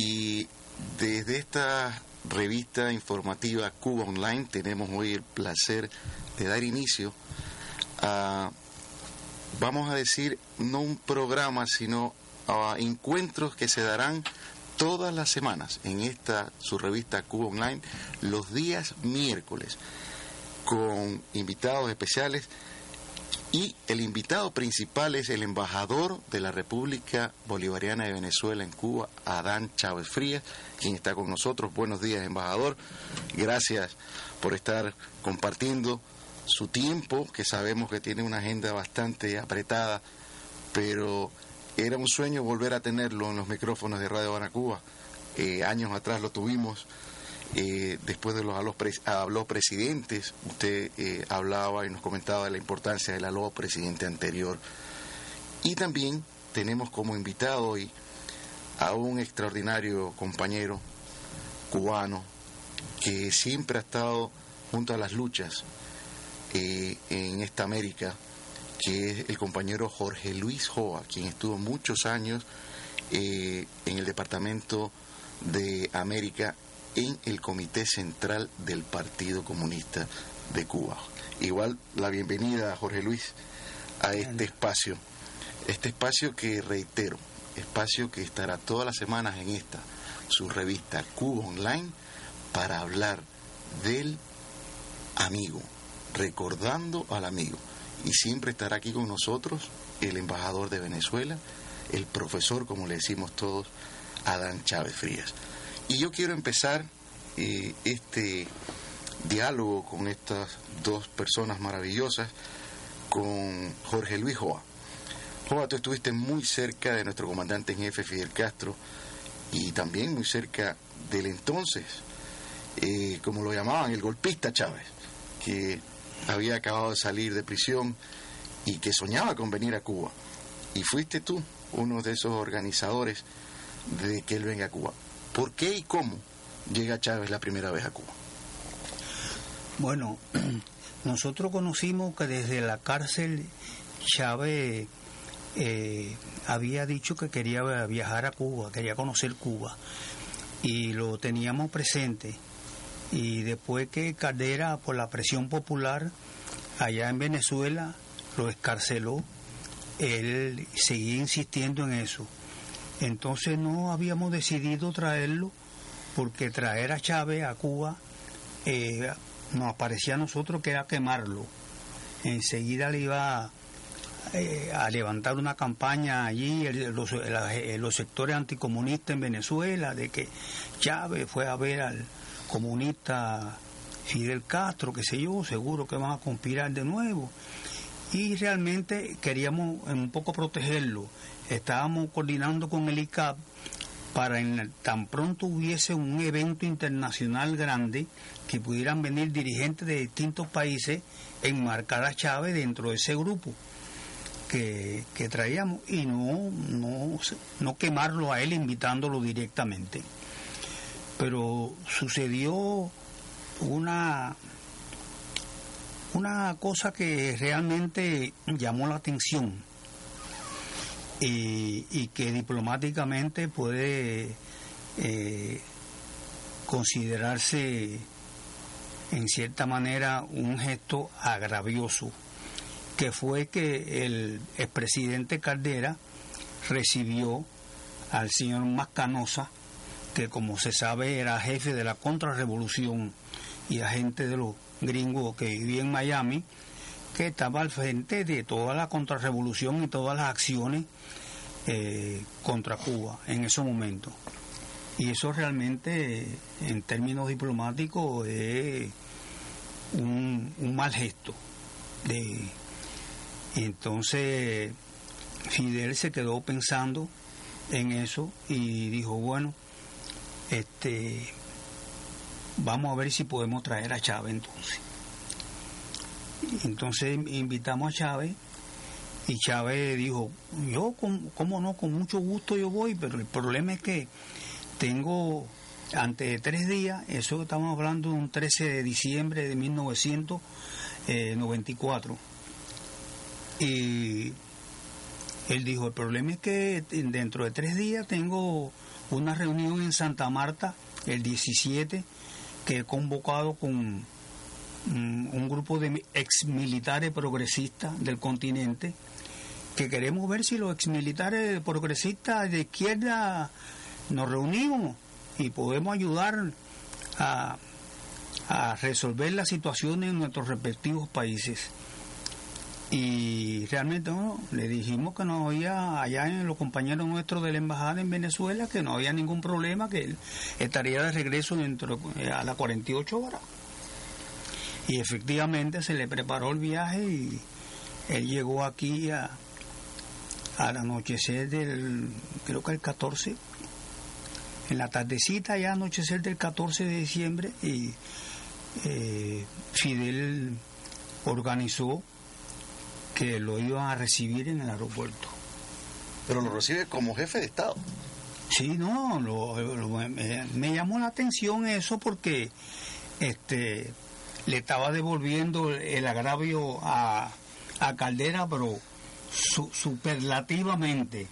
Y desde esta revista informativa Cuba Online tenemos hoy el placer de dar inicio a, vamos a decir, no un programa, sino a encuentros que se darán todas las semanas en esta su revista Cuba Online los días miércoles con invitados especiales y el invitado principal es el embajador de la República Bolivariana de Venezuela en Cuba, Adán Chávez Frías, quien está con nosotros. Buenos días, embajador. Gracias por estar compartiendo su tiempo, que sabemos que tiene una agenda bastante apretada, pero era un sueño volver a tenerlo en los micrófonos de Radio Cuba. Eh, años atrás lo tuvimos eh, después de los habló presidentes, usted eh, hablaba y nos comentaba de la importancia del aló presidente anterior. Y también tenemos como invitado hoy a un extraordinario compañero cubano que siempre ha estado junto a las luchas eh, en esta América, que es el compañero Jorge Luis Joa, quien estuvo muchos años en el Departamento de América en el Comité Central del Partido Comunista de Cuba. Igual la bienvenida, Jorge Luis, a este espacio. Este espacio que reitero, espacio que estará todas las semanas en esta, su revista Cuba Online, para hablar del amigo, recordando al amigo. Y siempre estará aquí con nosotros el embajador de Venezuela, el profesor, como le decimos todos, Adán Chávez Frías. Y yo quiero empezar eh, este diálogo con estas dos personas maravillosas, con Jorge Luis Joa. Joa, tú estuviste muy cerca de nuestro comandante en jefe Fidel Castro y también muy cerca del entonces, eh, como lo llamaban, el golpista Chávez, que había acabado de salir de prisión y que soñaba con venir a Cuba. Y fuiste tú uno de esos organizadores de que él venga a Cuba. ¿Por qué y cómo llega Chávez la primera vez a Cuba? Bueno, nosotros conocimos que desde la cárcel Chávez eh, había dicho que quería viajar a Cuba, quería conocer Cuba, y lo teníamos presente. Y después que Caldera, por la presión popular, allá en Venezuela, lo escarceló, él seguía insistiendo en eso. Entonces no habíamos decidido traerlo porque traer a Chávez a Cuba eh, nos parecía a nosotros que era quemarlo. Enseguida le iba eh, a levantar una campaña allí, los, los, sectores anticomunistas en Venezuela, de que Chávez fue a ver al comunista Fidel Castro, qué sé yo, seguro que van a conspirar de nuevo. Y realmente queríamos un poco protegerlo estábamos coordinando con el ICAP para en, tan pronto hubiese un evento internacional grande que pudieran venir dirigentes de distintos países enmarcar a Chávez dentro de ese grupo que, que traíamos y no, no, no quemarlo a él invitándolo directamente. Pero sucedió una, una cosa que realmente llamó la atención y, que diplomáticamente puede eh, considerarse en cierta manera un gesto agravioso, que fue que el expresidente Caldera recibió al señor Mascanosa, que como se sabe era jefe de la contrarrevolución y agente de los gringos que vivía en Miami, que estaba al frente de toda la contrarrevolución y todas las acciones eh, contra Cuba en ese momento. Y eso realmente, en términos diplomáticos, es un, mal gesto. entonces, Fidel se quedó pensando en eso y dijo, bueno, este, vamos a ver si podemos traer a Chávez entonces. Entonces invitamos a Chávez y Chávez dijo, yo, ¿cómo no? Con mucho gusto yo voy, pero el problema es que tengo, antes de tres días, eso estamos hablando de un 13 de diciembre de 1994, y él dijo, el problema es que dentro de tres días tengo una reunión en Santa Marta, el 17, que he convocado con un grupo de exmilitares progresistas del continente, que queremos ver si los exmilitares progresistas de izquierda nos reunimos y podemos ayudar a, a resolver la situación en nuestros respectivos países. Y realmente no, le dijimos que no había, allá en los compañeros nuestros de la embajada en Venezuela, que no había ningún problema, que él estaría de regreso dentro eh, a las 48 horas. Y efectivamente se le preparó el viaje y él llegó aquí a, al anochecer del, creo que el 14, en la tardecita ya anochecer del 14 de diciembre y eh, Fidel organizó que lo iban a recibir en el aeropuerto. Pero lo recibe como jefe de Estado. Sí, no, me, llamó la atención eso porque este le estaba devolviendo el agravio a, a Caldera, pero superlativamente.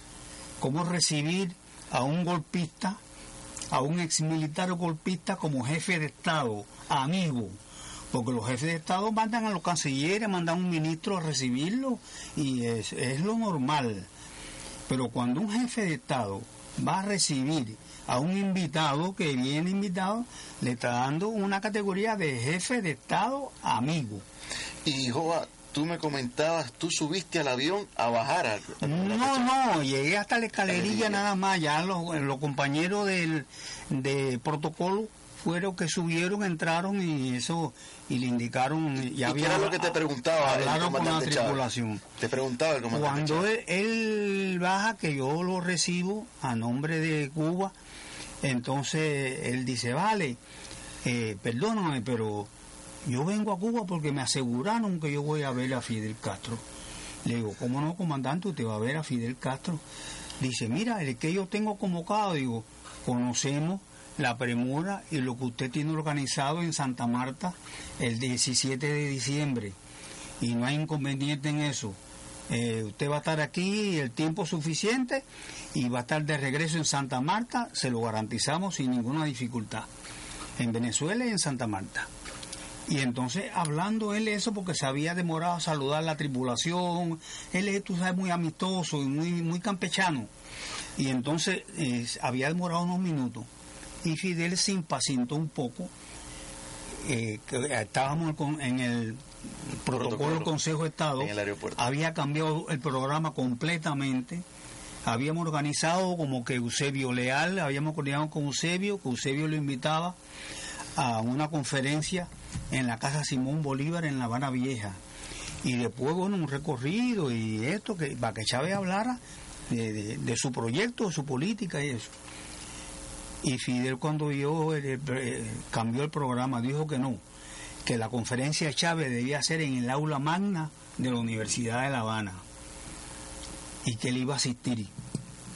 ¿Cómo recibir a un golpista, a un ex militar golpista como jefe de Estado, amigo? porque los jefes de Estado mandan a los cancilleres, mandan a un ministro a recibirlo y es, es lo normal. Pero cuando un jefe de Estado va a recibir a un invitado que viene invitado, le está dando una categoría de jefe de Estado amigo. Y Joa, tú me comentabas, tú subiste al avión a bajar. A, no, no, llegué hasta la escalerilla nada más, ya los, los compañeros del de protocolo fueron que subieron, entraron y eso y le indicaron y, había era lo que te preguntaba hablaron con la tripulación te preguntaba el comandante cuando él, baja que yo lo recibo a nombre de Cuba entonces él dice vale eh, perdóname pero yo vengo a Cuba porque me aseguraron que yo voy a ver a Fidel Castro le digo cómo no comandante usted va a ver a Fidel Castro dice mira el que yo tengo convocado digo conocemos la premura y lo que usted tiene organizado en Santa Marta el 17 de diciembre. Y no hay inconveniente en eso. Eh, usted va a estar aquí el tiempo suficiente y va a estar de regreso en Santa Marta, se lo garantizamos sin ninguna dificultad. En Venezuela y en Santa Marta. Y entonces, hablando él eso, porque se había demorado a saludar la tripulación, él es, tú sabes, muy amistoso y muy, muy campechano. Y entonces eh, había demorado unos minutos y Fidel se impacientó un poco. Eh, estábamos en el protocolo del Consejo de Estado, había cambiado el programa completamente. Habíamos organizado como que Eusebio Leal, habíamos coordinado con Eusebio, que Eusebio lo invitaba a una conferencia en la Casa Simón Bolívar en La Habana Vieja. Y después, bueno, un recorrido y esto, que, para que Chávez hablara de su proyecto, de su política y eso. Y Fidel cuando yo eh, cambió el programa dijo que no, que la conferencia Chávez debía ser en el aula magna de la Universidad de La Habana y que él iba a asistir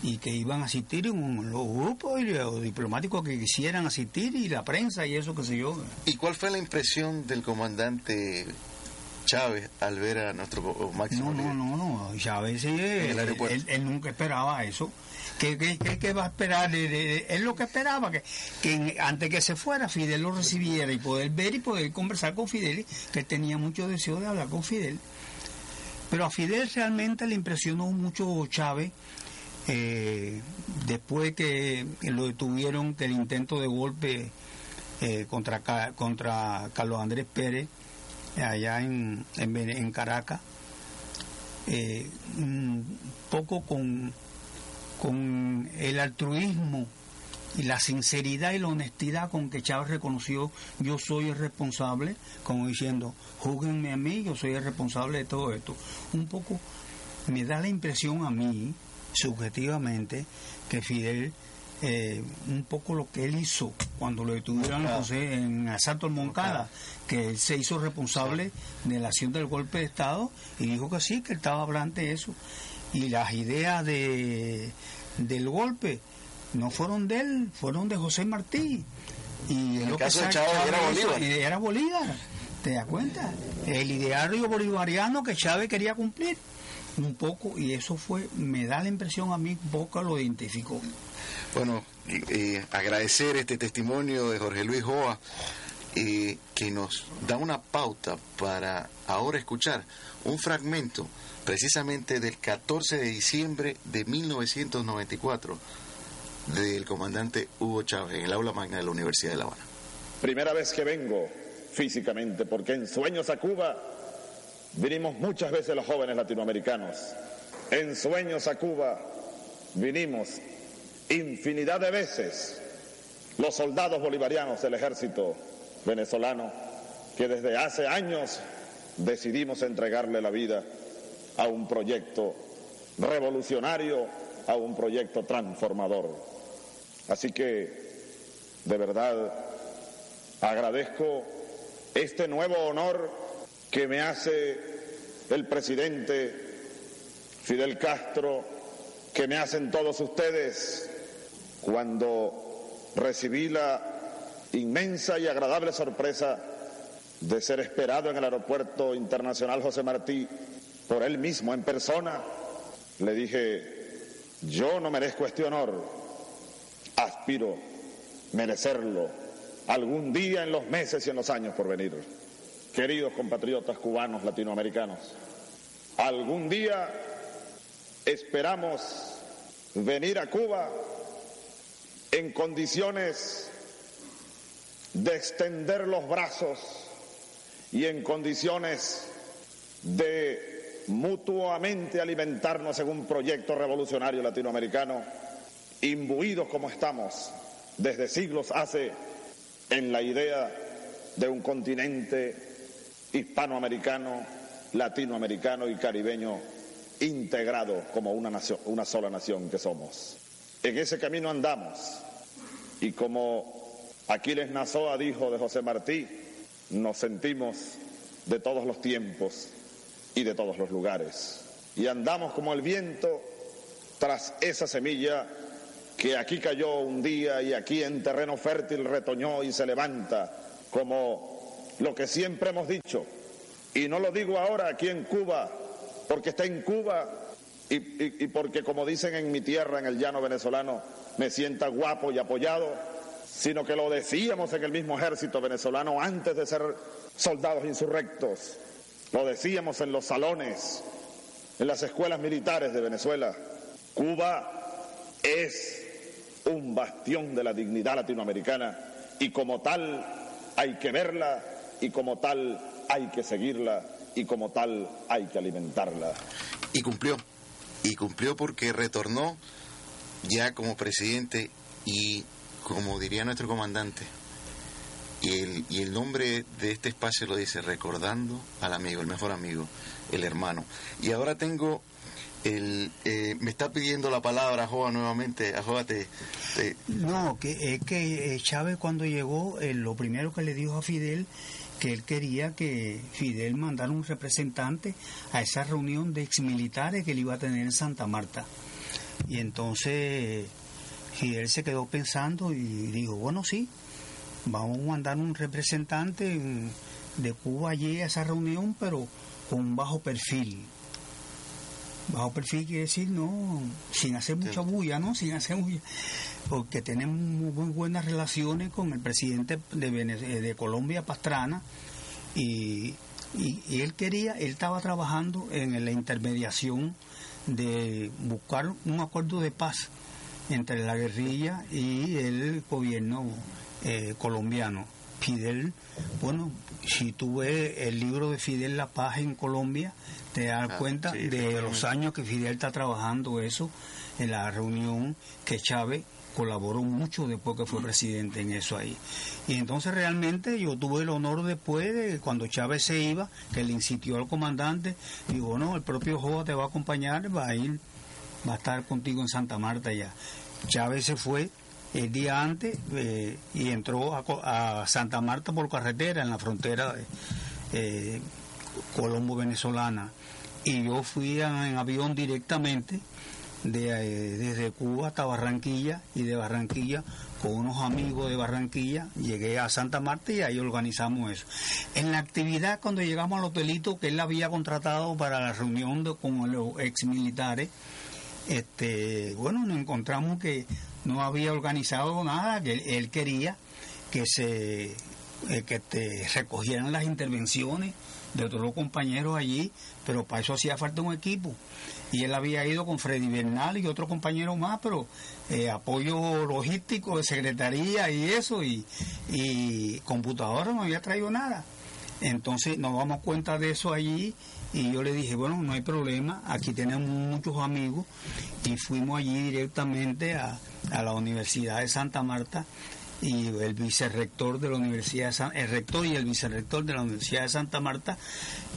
y que iban a asistir los grupos los diplomáticos que quisieran asistir y la prensa y eso que sé yo. ¿Y cuál fue la impresión del comandante Chávez al ver a nuestro máximo? No, no, no, no, Chávez él, nunca esperaba eso. ¿Qué, va a esperar? Es lo que esperaba, que, que antes que se fuera Fidel lo recibiera y poder ver y poder conversar con Fidel, que tenía mucho deseo de hablar con Fidel. Pero a Fidel realmente le impresionó mucho Chávez, eh, después que lo detuvieron, que el intento de golpe eh, contra, contra Carlos Andrés Pérez, allá en, en, Caracas, eh, un poco con con el altruismo y la sinceridad y la honestidad con que Chávez reconoció yo soy el responsable, como diciendo, júguenme a mí, yo soy el responsable de todo esto. Un poco me da la impresión a mí subjetivamente que Fidel eh, un poco lo que él hizo cuando lo detuvieron José en asalto al Moncada, que él se hizo responsable de la acción del golpe de Estado y dijo que sí, que él estaba hablando de eso. Y las ideas de, del golpe no fueron de él, fueron de José Martí. Y En el lo que caso de sa- Chávez era Bolívar. era Bolívar. ¿Te das cuenta? El ideario bolivariano que Chávez quería cumplir un poco y eso fue, me da la impresión a mí, Boca lo identificó. Bueno, agradecer este testimonio de Jorge Luis Joa, eh, que nos da una pauta para ahora escuchar un fragmento precisamente del 14 de diciembre de 1994 del comandante Hugo Chávez en el aula magna de la Universidad de La Habana. Primera vez que vengo físicamente, porque en Sueños a Cuba vinimos muchas veces los jóvenes latinoamericanos. En Sueños a Cuba vinimos infinidad de veces los soldados bolivarianos del ejército venezolano que desde hace años decidimos entregarle la vida a un proyecto revolucionario, a un proyecto transformador. Así que, de verdad, agradezco este nuevo honor que me hace el presidente Fidel Castro, que me hacen todos ustedes cuando recibí la inmensa y agradable sorpresa de ser esperado en el aeropuerto internacional José Martí por él mismo en persona. Le dije, yo no merezco este honor, aspiro merecerlo algún día en los meses y en los años por venir. Queridos compatriotas cubanos, latinoamericanos, algún día esperamos venir a Cuba en condiciones de extender los brazos y en condiciones de mutuamente alimentarnos en un proyecto revolucionario latinoamericano, imbuidos como estamos desde siglos hace en la idea de un continente hispanoamericano, latinoamericano y caribeño integrado como una, nación, una sola nación que somos. En ese camino andamos y como Aquiles Nazoa dijo de José Martí, nos sentimos de todos los tiempos y de todos los lugares. Y andamos como el viento tras esa semilla que aquí cayó un día y aquí en terreno fértil retoñó y se levanta, como lo que siempre hemos dicho. Y no lo digo ahora aquí en Cuba, porque está en Cuba y, porque, como dicen en mi tierra, en el llano venezolano, me sienta guapo y apoyado, sino que lo decíamos en el mismo ejército venezolano antes de ser soldados insurrectos. Lo decíamos en los salones, en las escuelas militares de Venezuela. Cuba es un bastión de la dignidad latinoamericana y como tal hay que verla y como tal hay que seguirla y como tal hay que alimentarla. Y cumplió. Y cumplió porque retornó ya como presidente y como diría nuestro comandante. Y el, y el nombre de este espacio lo dice, recordando al amigo, el mejor amigo, el hermano. Y ahora tengo el... eh, me está pidiendo la palabra Joa nuevamente. Joa te, te- No, que es que eh, Chávez cuando llegó, eh, lo primero que le dijo a Fidel, que él quería que Fidel mandara un representante a esa reunión de exmilitares que él iba a tener en Santa Marta. Y entonces Fidel se quedó pensando y dijo, bueno, sí, vamos a mandar un representante de Cuba allí a esa reunión, pero con un bajo perfil. Bajo perfil quiere decir, no, sin hacer mucha bulla, ¿no? Sin hacer bulla. Porque tenemos muy buenas relaciones con el presidente de, eh, de Colombia, Pastrana, y, y- y él quería, él estaba trabajando en la intermediación de buscar un acuerdo de paz entre la guerrilla y el gobierno eh, colombiano. Fidel, bueno, si tú ves el libro de Fidel La Paz en Colombia, te das Ah, cuenta sí, de los años que Fidel está trabajando eso en la reunión que Chávez colaboró mucho después que fue presidente en eso ahí. Y entonces realmente yo tuve el honor después de cuando Chávez se iba, que le insistió al comandante, dijo, no, el propio Joa te va a acompañar, va a ir va a estar contigo en Santa Marta ya. Chávez se fue el día antes eh, y entró a, Santa Marta por carretera en la frontera eh, colombo-venezolana. Y yo fui en avión directamente de, eh, desde Cuba hasta Barranquilla y de Barranquilla con unos amigos de Barranquilla, llegué a Santa Marta y ahí organizamos eso. En la actividad, cuando llegamos al hotelito que él había contratado para la reunión de, con los ex militares, este, bueno, nos encontramos que no había organizado nada, que él, quería que se eh, que te recogieran las intervenciones de todos los compañeros allí, pero para eso hacía falta un equipo. Y él había ido con Freddy Bernal y otro compañero más, pero eh, apoyo logístico de secretaría y eso, y, y computadora no había traído nada. Entonces nos damos cuenta de eso allí y yo le dije, bueno, no hay problema, aquí tenemos muchos amigos y fuimos allí directamente a, a la Universidad de Santa Marta y el vicerrector de la Universidad de el rector y el vicerrector de la Universidad de Santa Marta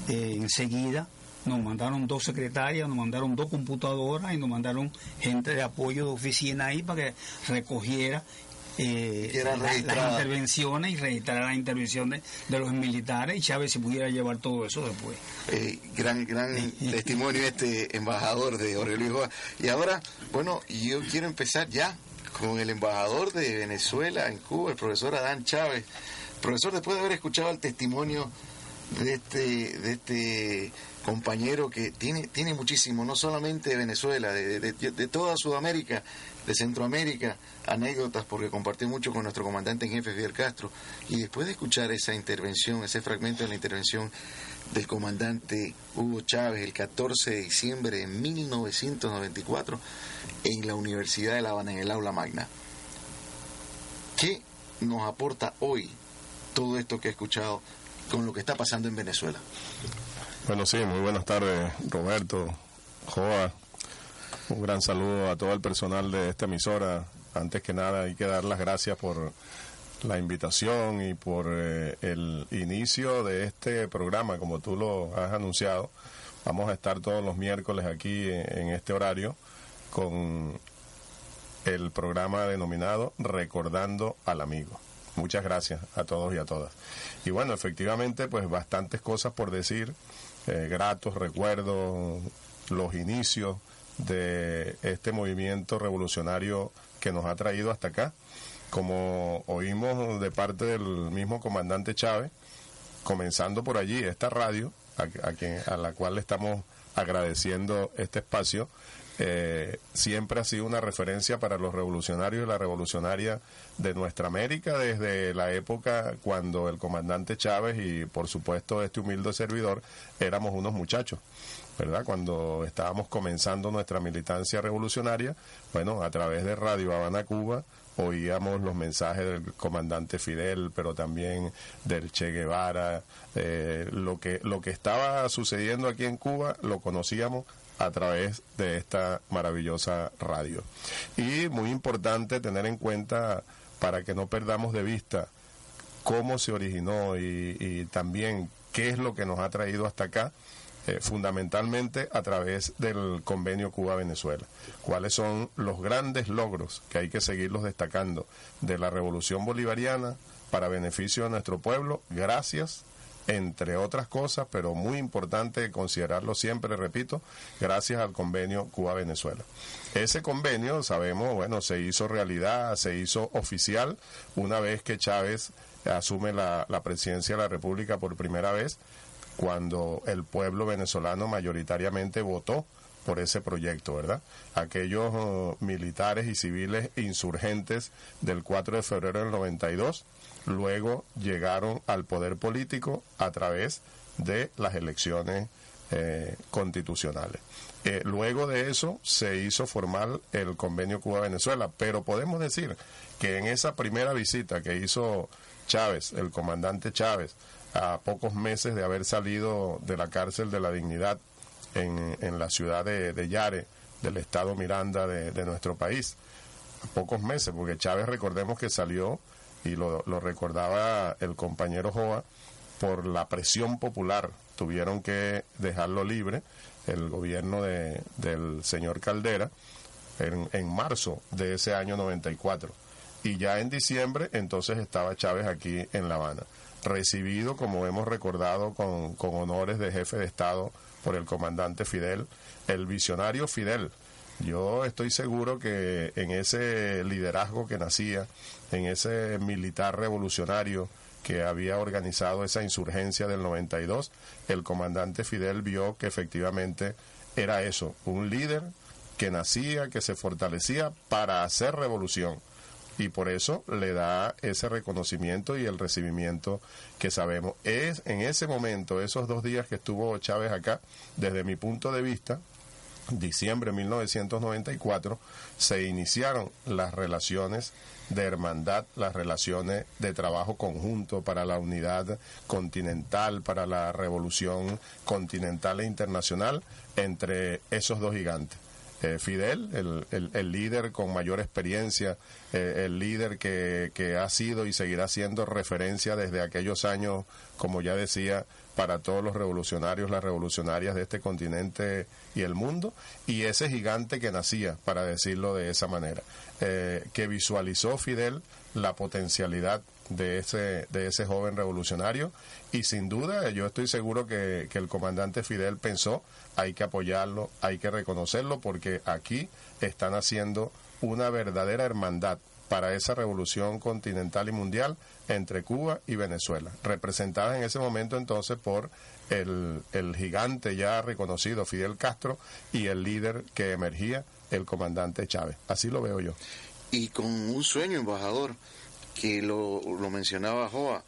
eh, enseguida nos mandaron dos secretarias, nos mandaron dos computadoras y nos mandaron gente de apoyo de oficina ahí para que recogiera eh, las intervenciones y registrara las intervenciones de los militares y Chávez se pudiera llevar todo eso después. Eh, gran gran testimonio este embajador de Aurelio Y ahora, bueno, yo quiero empezar ya con el embajador de Venezuela en Cuba, el profesor Adán Chávez. Profesor, después de haber escuchado el testimonio de este, de este compañero que tiene, tiene muchísimo, no solamente de Venezuela, de, de, toda Sudamérica, de Centroamérica, anécdotas, porque compartí mucho con nuestro comandante en jefe Fidel Castro, y después de escuchar esa intervención, ese fragmento de la intervención del comandante Hugo Chávez el 14 de diciembre de 1994 en la Universidad de La Habana, en el aula magna. ¿Qué nos aporta hoy todo esto que he escuchado con lo que está pasando en Venezuela? Bueno, sí, muy buenas tardes, Roberto, Joa. Un gran saludo a todo el personal de esta emisora. Antes que nada, hay que dar las gracias por la invitación y por eh, el inicio de este programa, como tú lo has anunciado. Vamos a estar todos los miércoles aquí en, este horario con el programa denominado Recordando al Amigo. Muchas gracias a todos y a todas. Y bueno, efectivamente, pues bastantes cosas por decir, eh, gratos recuerdos, los inicios de este movimiento revolucionario que nos ha traído hasta acá como oímos de parte del mismo comandante Chávez, comenzando por allí esta radio, a, a, a la cual le estamos agradeciendo este espacio, eh, siempre ha sido una referencia para los revolucionarios y la revolucionaria de nuestra América desde la época cuando el comandante Chávez y por supuesto este humilde servidor éramos unos muchachos. ¿Verdad? Cuando estábamos comenzando nuestra militancia revolucionaria, bueno, a través de Radio Habana Cuba, oíamos los mensajes del comandante Fidel, pero también del Che Guevara, eh, lo que lo que estaba sucediendo aquí en Cuba lo conocíamos a través de esta maravillosa radio. Y muy importante tener en cuenta para que no perdamos de vista cómo se originó y, y también qué es lo que nos ha traído hasta acá eh, fundamentalmente a través del convenio Cuba-Venezuela. ¿Cuáles son los grandes logros que hay que seguirlos destacando de la revolución bolivariana para beneficio de nuestro pueblo? Gracias entre otras cosas, pero muy importante considerarlo siempre, repito, gracias al convenio Cuba-Venezuela. Ese convenio, sabemos, bueno, se hizo realidad, se hizo oficial una vez que Chávez asume la presidencia de la República por primera vez cuando el pueblo venezolano mayoritariamente votó por ese proyecto, ¿verdad? Aquellos uh, militares y civiles insurgentes del 4 de febrero del 92 luego llegaron al poder político a través de las elecciones eh, constitucionales. Eh, luego de eso se hizo formal el convenio Cuba-Venezuela, pero podemos decir que en esa primera visita que hizo Chávez, el comandante Chávez, a pocos meses de haber salido de la cárcel de la dignidad en, en la ciudad de, Yare, del estado Miranda de, nuestro país. A pocos meses, porque Chávez recordemos que salió, y lo, lo recordaba el compañero Joa, por la presión popular tuvieron que dejarlo libre el gobierno de, del señor Caldera, en, en marzo de ese año 94. Y ya en diciembre entonces estaba Chávez aquí en La Habana, recibido, como hemos recordado, con, con honores de jefe de Estado por el comandante Fidel, el visionario Fidel, yo estoy seguro que en ese liderazgo que nacía, en ese militar revolucionario que había organizado esa insurgencia del 92, el comandante Fidel vio que efectivamente era eso, un líder que nacía, que se fortalecía para hacer revolución. Y por eso le da ese reconocimiento y el recibimiento que sabemos. Es en ese momento, esos dos días que estuvo Chávez acá, desde mi punto de vista, diciembre de 1994 se iniciaron las relaciones de hermandad, las relaciones de trabajo conjunto para la unidad continental, para la revolución continental e internacional entre esos dos gigantes. Eh, Fidel, el, el, líder con mayor experiencia, eh, el líder que, que ha sido y seguirá siendo referencia desde aquellos años, como ya decía, para todos los revolucionarios, las revolucionarias de este continente y el mundo, y ese gigante que nacía, para decirlo de esa manera, eh, que visualizó Fidel la potencialidad de ese, de ese joven revolucionario y sin duda yo estoy seguro que, que el comandante Fidel pensó hay que apoyarlo, hay que reconocerlo porque aquí están haciendo una verdadera hermandad para esa revolución continental y mundial entre Cuba y Venezuela, representada en ese momento entonces por el, el gigante ya reconocido Fidel Castro y el líder que emergía, el comandante Chávez. Así lo veo yo. Y con un sueño, embajador, que lo, lo mencionaba Joa,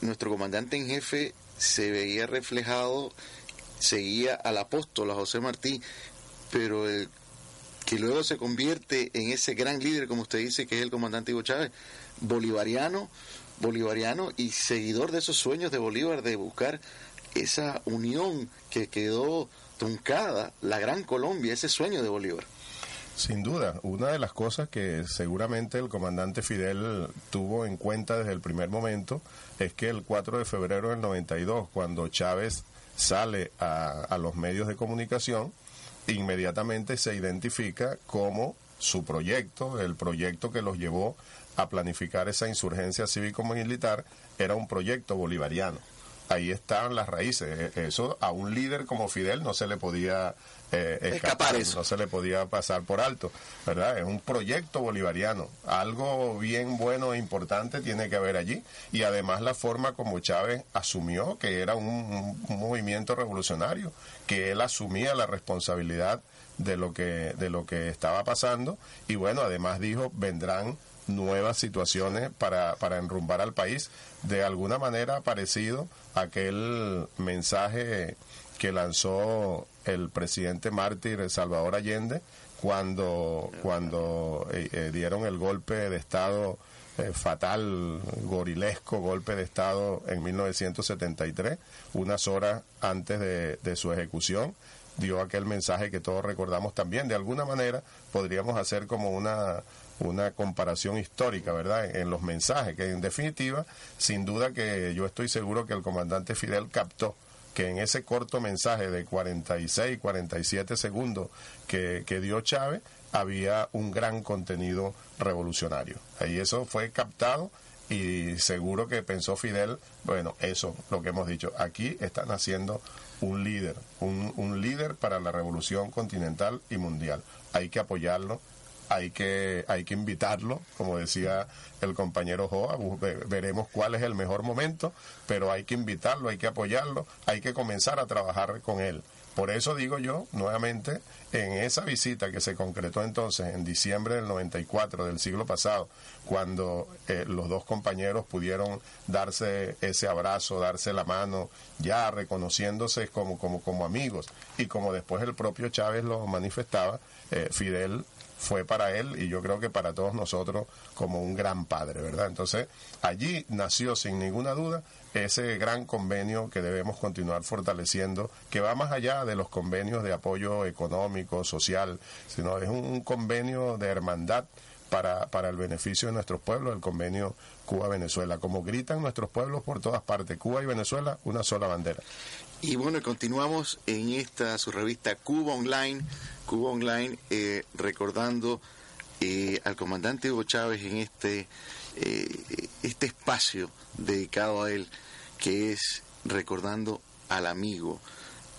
nuestro comandante en jefe se veía reflejado, seguía al apóstol, a José Martí, pero el que luego se convierte en ese gran líder, como usted dice, que es el comandante Hugo Chávez, bolivariano, bolivariano y seguidor de esos sueños de Bolívar de buscar esa unión que quedó truncada, la gran Colombia, ese sueño de Bolívar. Sin duda, una de las cosas que seguramente el comandante Fidel tuvo en cuenta desde el primer momento es que el 4 de febrero del 92, cuando Chávez sale a, a los medios de comunicación, inmediatamente se identifica como su proyecto, el proyecto que los llevó a planificar esa insurgencia cívico-militar, era un proyecto bolivariano. Ahí estaban las raíces. E, eso a un líder como Fidel no se le podía eh, escapar, no se le podía pasar por alto, ¿verdad? Es un proyecto bolivariano. Algo bien bueno e importante tiene que haber allí. Y además la forma como Chávez asumió que era un, un movimiento revolucionario, que él asumía la responsabilidad de lo que de lo que estaba pasando y bueno además dijo vendrán nuevas situaciones para, para enrumbar al país de alguna manera parecido a aquel mensaje que lanzó el presidente mártir Salvador Allende cuando cuando eh, eh, dieron el golpe de estado eh, fatal, gorilesco golpe de Estado en 1973, unas horas antes de, de, su ejecución, dio aquel mensaje que todos recordamos también. De alguna manera podríamos hacer como una, una comparación histórica, ¿verdad? En los mensajes, que en definitiva, sin duda que yo estoy seguro que el comandante Fidel captó que en ese corto mensaje de 46, 47 segundos que, que dio Chávez, había un gran contenido revolucionario. Y eso fue captado y seguro que pensó Fidel, bueno, eso, lo que hemos dicho, aquí están haciendo un líder, un, un líder para la revolución continental y mundial. Hay que apoyarlo, hay que, hay que invitarlo, como decía el compañero Joa, veremos cuál es el mejor momento, pero hay que invitarlo, hay que apoyarlo, hay que comenzar a trabajar con él. Por eso digo yo, nuevamente, en esa visita que se concretó entonces en diciembre del 94 del siglo pasado, cuando eh, los dos compañeros pudieron darse ese abrazo, darse la mano, ya reconociéndose como, como, como amigos, y como después el propio Chávez lo manifestaba, eh, Fidel fue para él y yo creo que para todos nosotros como un gran padre, ¿verdad? Entonces, allí nació sin ninguna duda ese gran convenio que debemos continuar fortaleciendo, que va más allá de los convenios de apoyo económico, social, sino es un convenio de hermandad para, para el beneficio de nuestros pueblos, el convenio Cuba-Venezuela. Como gritan nuestros pueblos por todas partes, Cuba y Venezuela, una sola bandera. Y bueno, continuamos en esta su revista Cuba Online, Cuba Online, eh, recordando eh, al comandante Hugo Chávez en este, eh, este espacio dedicado a él, que es recordando al amigo.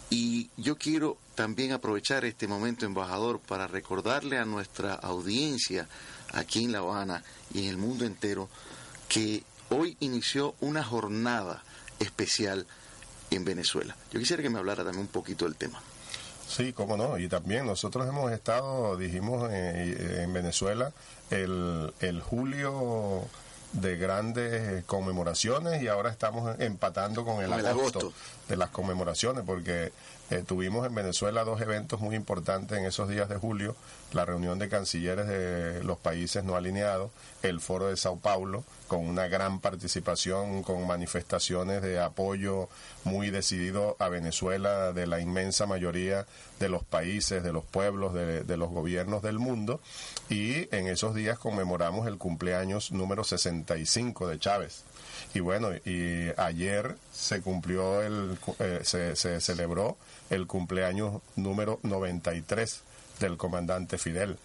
Y yo quiero también aprovechar este momento, embajador, para recordarle a nuestra audiencia aquí en La Habana y en el mundo entero que hoy inició una jornada especial en Venezuela. Yo quisiera que me hablara también un poquito del tema. Sí, cómo no. Y también nosotros hemos estado, dijimos, eh, en Venezuela el, el julio de grandes conmemoraciones y ahora estamos empatando con el, agosto, de las conmemoraciones porque eh, tuvimos en Venezuela dos eventos muy importantes en esos días de julio, la reunión de cancilleres de los países no alineados, el foro de Sao Paulo, con una gran participación, con manifestaciones de apoyo muy decidido a Venezuela de la inmensa mayoría de los países, de los pueblos, de, de los gobiernos del mundo, y en esos días conmemoramos el cumpleaños número 65 de Chávez y bueno, y ayer se cumplió el, eh, se, se celebró el cumpleaños número 93 del comandante Fidel.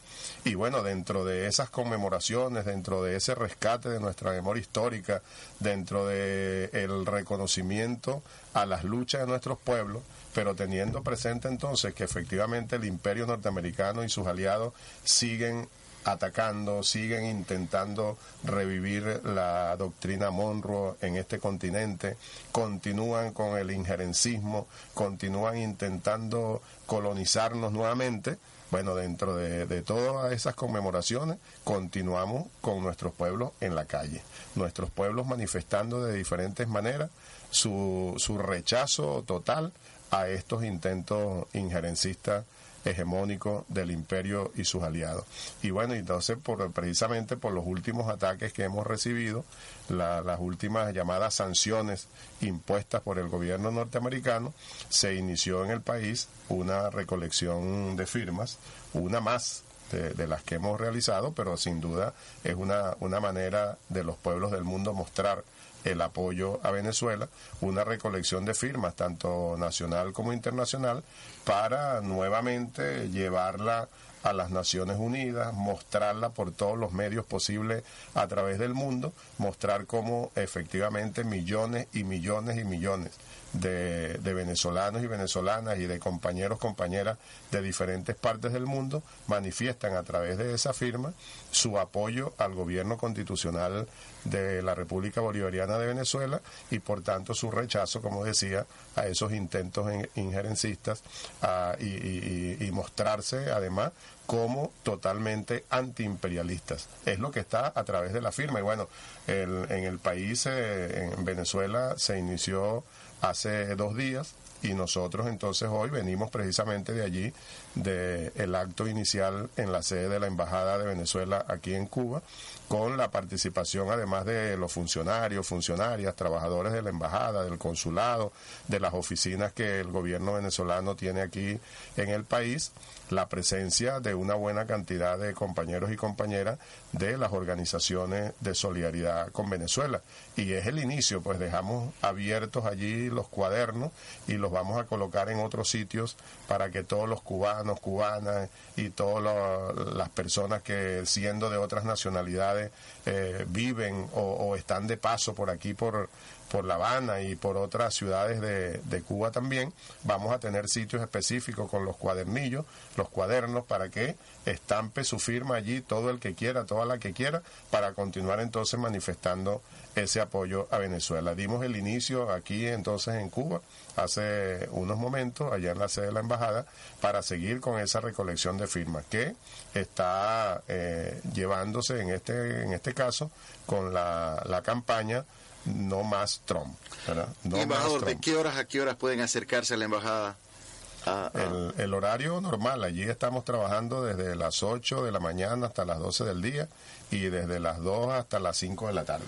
Y bueno, dentro de esas conmemoraciones, dentro de ese rescate de nuestra memoria histórica, dentro de el reconocimiento a las luchas de nuestros pueblos, pero teniendo presente entonces que efectivamente el imperio norteamericano y sus aliados siguen atacando, siguen intentando revivir la doctrina Monroe en este continente, continúan con el injerencismo, continúan intentando colonizarnos nuevamente. Bueno, dentro de, todas esas conmemoraciones continuamos con nuestros pueblos en la calle, nuestros pueblos manifestando de diferentes maneras su, su rechazo total a estos intentos injerencistas hegemónico del imperio y sus aliados. Y bueno, entonces por, precisamente por los últimos ataques que hemos recibido, las últimas llamadas sanciones impuestas por el gobierno norteamericano, se inició en el país una recolección de firmas, una más de, de, las que hemos realizado, pero sin duda es una, una manera de los pueblos del mundo mostrar el apoyo a Venezuela, una recolección de firmas, tanto nacional como internacional, para nuevamente llevarla a las Naciones Unidas, mostrarla por todos los medios posibles a través del mundo, mostrar cómo efectivamente millones y millones y millones de, venezolanos y venezolanas y de compañeros, compañeras de diferentes partes del mundo manifiestan a través de esa firma su apoyo al gobierno constitucional de la República Bolivariana de Venezuela y por tanto su rechazo, como decía, a esos intentos injerencistas y, mostrarse además como totalmente antiimperialistas. Es lo que está a través de la firma. Y bueno, en el país, eh, en Venezuela, se inició hace dos días y nosotros entonces hoy venimos precisamente de allí, del el acto inicial en la sede de la Embajada de Venezuela aquí en Cuba, con la participación además de los funcionarios, funcionarias, trabajadores de la Embajada, del Consulado, de las oficinas que el gobierno venezolano tiene aquí en el país la presencia de una buena cantidad de compañeros y compañeras de las organizaciones de solidaridad con Venezuela. Y es el inicio, pues dejamos abiertos allí los cuadernos y los vamos a colocar en otros sitios para que todos los cubanos, cubanas y todas las personas que siendo de otras nacionalidades eh, viven o, o están de paso por aquí, por por La Habana y por otras ciudades de, de, Cuba también, vamos a tener sitios específicos con los cuadernillos, los cuadernos, para que estampe su firma allí todo el que quiera, toda la que quiera, para continuar entonces manifestando ese apoyo a Venezuela. Dimos el inicio aquí entonces en Cuba hace unos momentos, allá en la sede de la embajada, para seguir con esa recolección de firmas que está eh, llevándose en este, en este caso con la, la campaña no más Trump. embajador, ¿de qué horas a qué horas pueden acercarse a la embajada? El, el, horario normal, allí estamos trabajando desde las 8 de la mañana hasta las 12 del día y desde las 2 hasta las 5 de la tarde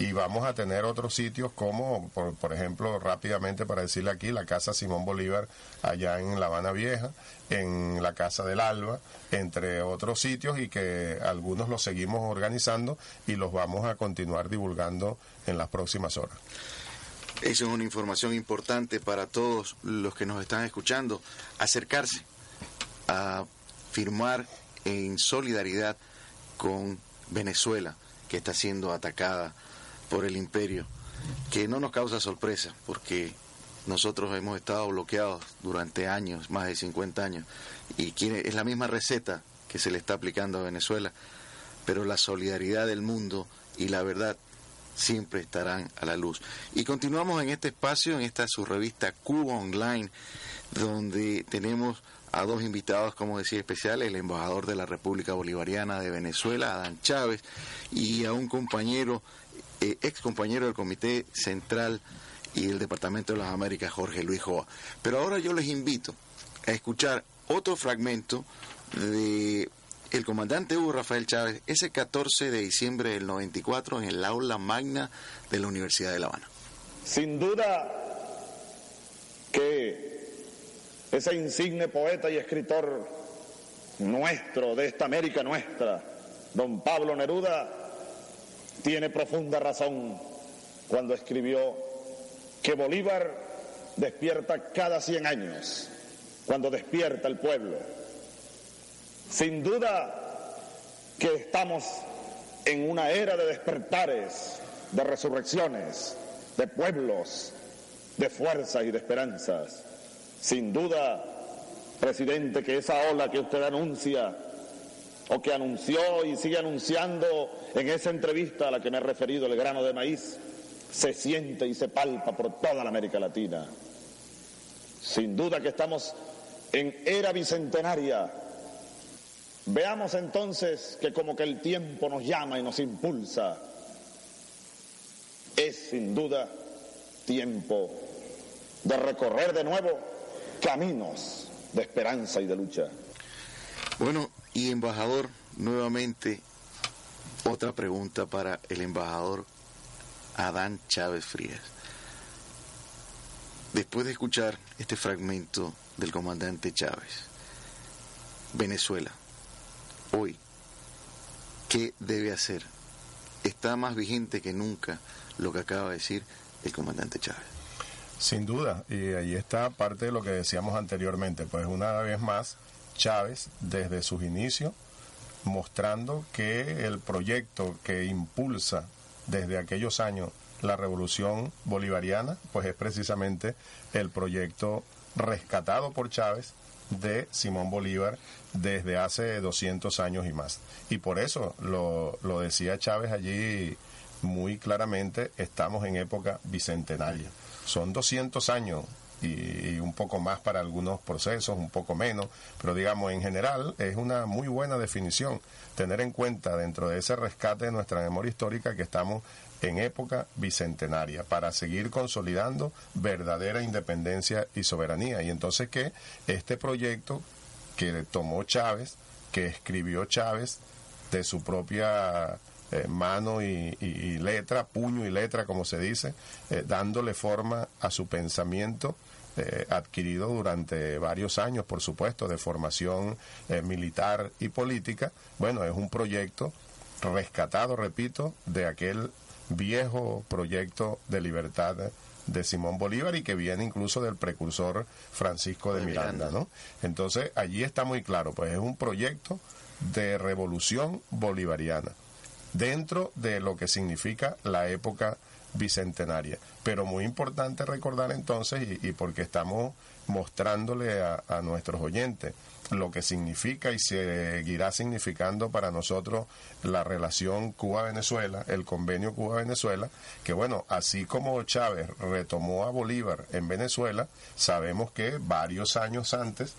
y vamos a tener otros sitios como, por, por, ejemplo, rápidamente para decirle aquí, la Casa Simón Bolívar allá en La Habana Vieja, en la Casa del Alba, entre otros sitios y que algunos los seguimos organizando y los vamos a continuar divulgando en las próximas horas. Eso es una información importante para todos los que nos están escuchando. Acercarse a firmar en solidaridad con Venezuela, que está siendo atacada por el imperio, que no nos causa sorpresa, porque nosotros hemos estado bloqueados durante años, más de 50 años, y es la misma receta que se le está aplicando a Venezuela, pero la solidaridad del mundo y la verdad siempre estarán a la luz. Y continuamos en este espacio, en esta su revista Cuba Online, donde tenemos a dos invitados, como decía, especiales, el embajador de la República Bolivariana de Venezuela, Adán Chávez, y a un compañero, eh, ex compañero del Comité Central y el Departamento de las Américas, Jorge Luis Joa. Pero ahora yo les invito a escuchar otro fragmento de el comandante Hugo Rafael Chávez ese 14 de diciembre del 94 en el aula magna de la Universidad de La Habana. Sin duda que ese insigne poeta y escritor nuestro, de esta América nuestra, don Pablo Neruda, tiene profunda razón cuando escribió que Bolívar despierta cada 100 años, cuando despierta el pueblo. Sin duda que estamos en una era de despertares, de resurrecciones, de pueblos, de fuerzas y de esperanzas. Sin duda, presidente, que esa ola que usted anuncia o que anunció y sigue anunciando en esa entrevista a la que me he referido, el grano de maíz, se siente y se palpa por toda la América Latina. Sin duda que estamos en era bicentenaria. Veamos entonces que como que el tiempo nos llama y nos impulsa. Es sin duda tiempo de recorrer de nuevo caminos de esperanza y de lucha. Bueno, y embajador, nuevamente otra pregunta para el embajador Adán Chávez Frías. Después de escuchar este fragmento del comandante Chávez, Venezuela, hoy, ¿qué debe hacer? Está más vigente que nunca lo que acaba de decir el comandante Chávez. Sin duda, y ahí está parte de lo que decíamos anteriormente, pues una vez más, Chávez, desde sus inicios, mostrando que el proyecto que impulsa desde aquellos años la revolución bolivariana, pues es precisamente el proyecto rescatado por Chávez de Simón Bolívar desde hace 200 años y más. Y por eso lo, lo decía Chávez allí muy claramente, estamos en época bicentenaria son 200 años y, un poco más para algunos procesos, un poco menos, pero digamos en general es una muy buena definición tener en cuenta dentro de ese rescate de nuestra memoria histórica que estamos en época bicentenaria para seguir consolidando verdadera independencia y soberanía. Y entonces que este proyecto que tomó Chávez, que escribió Chávez de su propia eh, mano y, letra, puño y letra, como se dice, eh, dándole forma a su pensamiento. Eh, adquirido durante varios años, por supuesto, de formación militar y política, bueno, es un proyecto rescatado, repito, de aquel viejo proyecto de libertad de Simón Bolívar y que viene incluso del precursor Francisco de Miranda, ¿no? Entonces, allí está muy claro, pues es un proyecto de revolución bolivariana dentro de lo que significa la época bicentenaria. Pero muy importante recordar entonces, y, porque estamos mostrándole a, nuestros oyentes lo que significa y seguirá significando para nosotros la relación Cuba-Venezuela, el convenio Cuba-Venezuela, que bueno, así como Chávez retomó a Bolívar en Venezuela, sabemos que varios años antes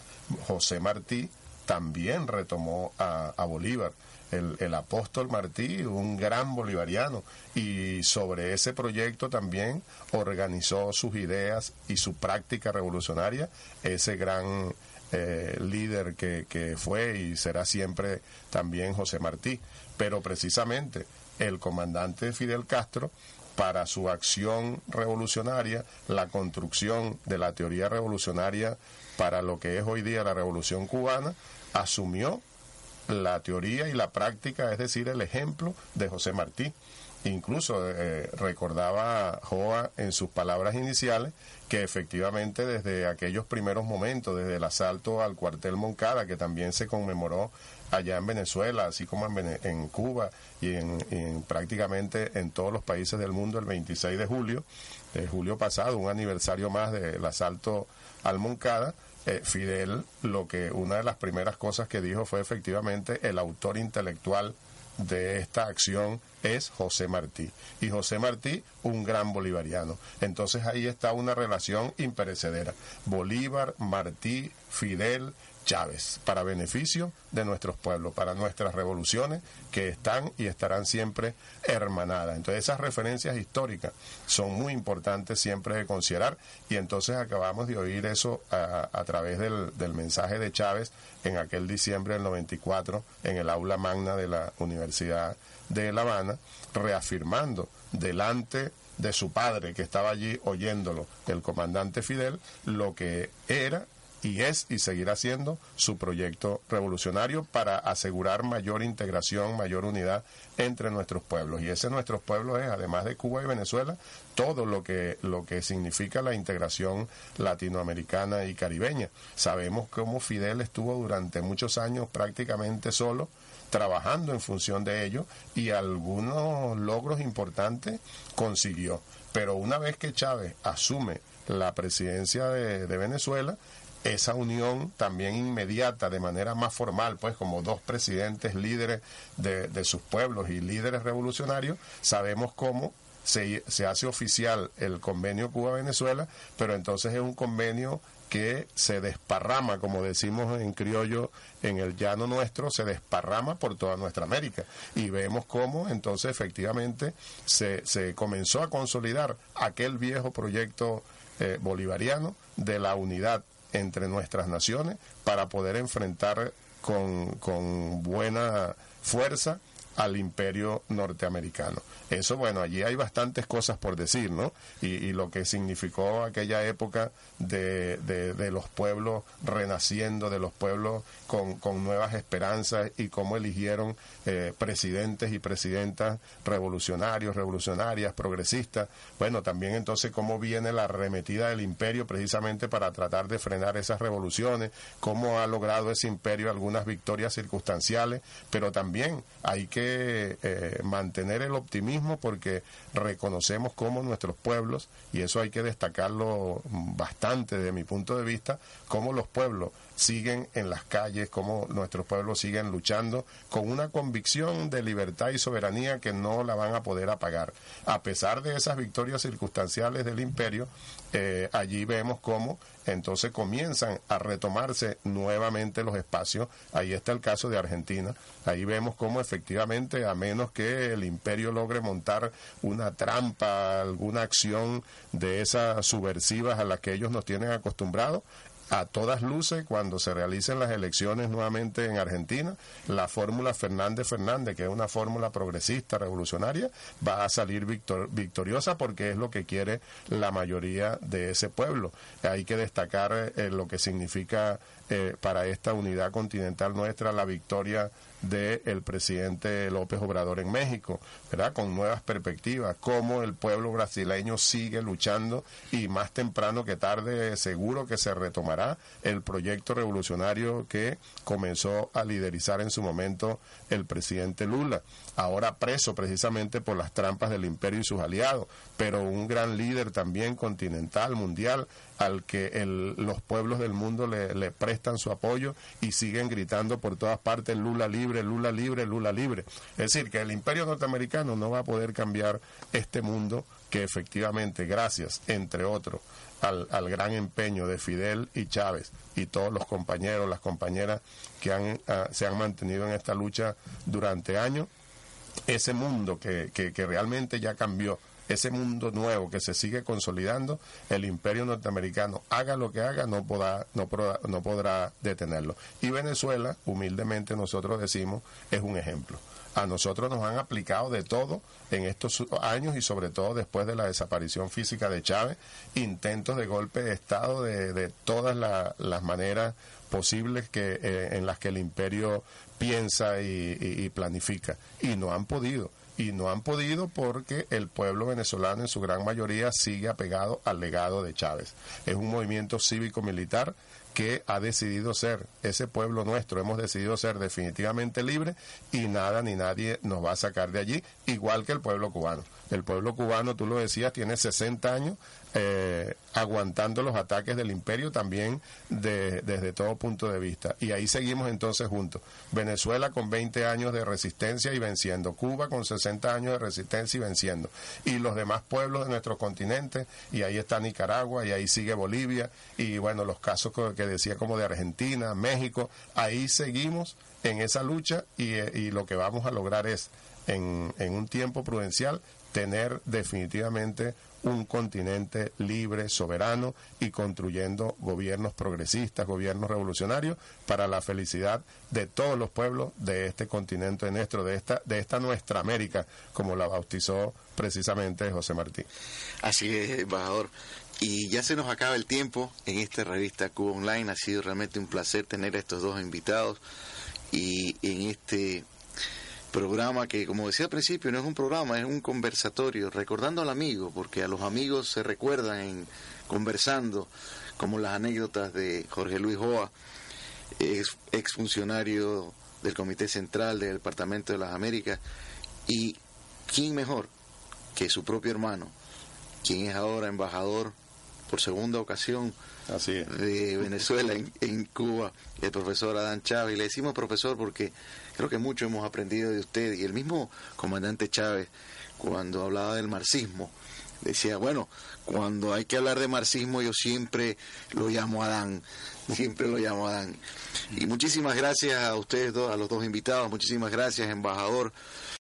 José Martí también retomó a Bolívar el, apóstol Martí, un gran bolivariano, y sobre ese proyecto también organizó sus ideas y su práctica revolucionaria, ese gran eh, líder que, que fue y será siempre también José Martí. Pero precisamente el comandante Fidel Castro, para su acción revolucionaria, la construcción de la teoría revolucionaria para lo que es hoy día la revolución cubana, asumió la teoría y la práctica, es decir, el ejemplo de José Martí. Incluso eh, recordaba Joa en sus palabras iniciales que efectivamente desde aquellos primeros momentos, desde el asalto al cuartel Moncada, que también se conmemoró allá en Venezuela, así como en, Cuba y en, prácticamente en todos los países del mundo el 26 de julio, de julio pasado, un aniversario más del asalto al Moncada, eh, Fidel lo que una de las primeras cosas que dijo fue efectivamente el autor intelectual de esta acción es José Martí. Y José Martí, un gran bolivariano. Entonces ahí está una relación imperecedera. Bolívar, Martí, Fidel, Chávez, para beneficio de nuestros pueblos, para nuestras revoluciones que están y estarán siempre hermanadas. Entonces esas referencias históricas son muy importantes siempre de considerar y entonces acabamos de oír eso a, través del, del, mensaje de Chávez en aquel diciembre del 94 en el aula magna de la Universidad de La Habana, reafirmando delante de su padre que estaba allí oyéndolo, el comandante Fidel, lo que era y es y seguirá siendo su proyecto revolucionario para asegurar mayor integración, mayor unidad entre nuestros pueblos. Y ese nuestros pueblos es, además de Cuba y Venezuela, todo lo que, lo que significa la integración latinoamericana y caribeña. Sabemos cómo Fidel estuvo durante muchos años prácticamente solo trabajando en función de ello y algunos logros importantes consiguió. Pero una vez que Chávez asume la presidencia de, de Venezuela, esa unión también inmediata, de manera más formal, pues como dos presidentes líderes de, sus pueblos y líderes revolucionarios, sabemos cómo se, se hace oficial el convenio Cuba-Venezuela, pero entonces es un convenio que se desparrama, como decimos en criollo, en el llano nuestro, se desparrama por toda nuestra América. Y vemos cómo entonces efectivamente se, se comenzó a consolidar aquel viejo proyecto eh, bolivariano de la unidad entre nuestras naciones para poder enfrentar con, con buena fuerza al imperio norteamericano. Eso, bueno, allí hay bastantes cosas por decir, ¿no? Y, lo que significó aquella época de, de, los pueblos renaciendo, de los pueblos con, con nuevas esperanzas y cómo eligieron eh, presidentes y presidentas revolucionarios, revolucionarias, progresistas. Bueno, también entonces cómo viene la arremetida del imperio precisamente para tratar de frenar esas revoluciones, cómo ha logrado ese imperio algunas victorias circunstanciales, pero también hay que eh, mantener el optimismo porque reconocemos cómo nuestros pueblos, y eso hay que destacarlo bastante de mi punto de vista, cómo los pueblos siguen en las calles, cómo nuestros pueblos siguen luchando con una convicción de libertad y soberanía que no la van a poder apagar. A pesar de esas victorias circunstanciales del imperio, eh, allí vemos cómo entonces comienzan a retomarse nuevamente los espacios. Ahí está el caso de Argentina. Ahí vemos cómo efectivamente, a menos que el imperio logre montar una trampa, alguna acción de esas subversivas a las que ellos nos tienen acostumbrados, a todas luces, cuando se realicen las elecciones nuevamente en Argentina, la fórmula Fernández Fernández, que es una fórmula progresista, revolucionaria, va a salir victoriosa porque es lo que quiere la mayoría de ese pueblo. Hay que destacar eh, lo que significa eh, para esta unidad continental nuestra la victoria del presidente López Obrador en México, ¿verdad? Con nuevas perspectivas, cómo el pueblo brasileño sigue luchando y más temprano que tarde seguro que se retomará el proyecto revolucionario que comenzó a liderizar en su momento el presidente Lula, ahora preso precisamente por las trampas del imperio y sus aliados, pero un gran líder también continental, mundial, al que los pueblos del mundo le, prestan su apoyo y siguen gritando por todas partes Lula libre, Lula libre, Lula libre. Es decir, que el imperio norteamericano no va a poder cambiar este mundo que efectivamente, gracias, entre otros, al, al, gran empeño de Fidel y Chávez y todos los compañeros, las compañeras que han, ah, se han mantenido en esta lucha durante años, ese mundo que, que realmente ya cambió ese mundo nuevo que se sigue consolidando, el imperio norteamericano, haga lo que haga, no podrá, no, no podrá detenerlo. Y Venezuela, humildemente nosotros decimos, es un ejemplo. A nosotros nos han aplicado de todo en estos años y sobre todo después de la desaparición física de Chávez, intentos de golpe de Estado de, de todas las maneras posibles que eh, en las que el imperio piensa y planifica y no han podido y no han podido porque el pueblo venezolano en su gran mayoría sigue apegado al legado de Chávez. Es un movimiento cívico-militar que ha decidido ser ese pueblo nuestro, hemos decidido ser definitivamente libre y nada ni nadie nos va a sacar de allí, igual que el pueblo cubano. El pueblo cubano, tú lo decías, tiene 60 años eh, aguantando los ataques del imperio también desde todo punto de vista. Y ahí seguimos entonces juntos. Venezuela con 20 años de resistencia y venciendo. Cuba con 60 años de resistencia y venciendo. Y los demás pueblos de nuestro continente. Y ahí está Nicaragua y ahí sigue Bolivia. Y bueno, los casos que decía como de Argentina, México. Ahí seguimos en esa lucha y, y lo que vamos a lograr es en un tiempo prudencial tener definitivamente un continente libre, soberano y construyendo gobiernos progresistas, gobiernos revolucionarios para la felicidad de todos los pueblos de este continente nuestro, de esta, de esta nuestra América, como la bautizó precisamente José Martí. Así es, embajador. Y ya se nos acaba el tiempo en esta revista Cuba Online. Ha sido realmente un placer tener a estos dos invitados y en este programa que, como decía al principio, no es un programa, es un conversatorio, recordando al amigo, porque a los amigos se recuerdan en conversando, como las anécdotas de Jorge Luis Joa, ex, exfuncionario del Comité Central del Departamento de las Américas, y quién mejor que su propio hermano, quien es ahora embajador por segunda ocasión de Venezuela en, en, Cuba, el profesor Adán Chávez. Le decimos profesor porque creo que mucho hemos aprendido de usted. Y el mismo comandante Chávez, cuando hablaba del marxismo, decía, bueno, cuando hay que hablar de marxismo yo siempre lo llamo Adán, siempre lo llamo Adán. Y muchísimas gracias a ustedes dos, a los dos invitados, muchísimas gracias, embajador.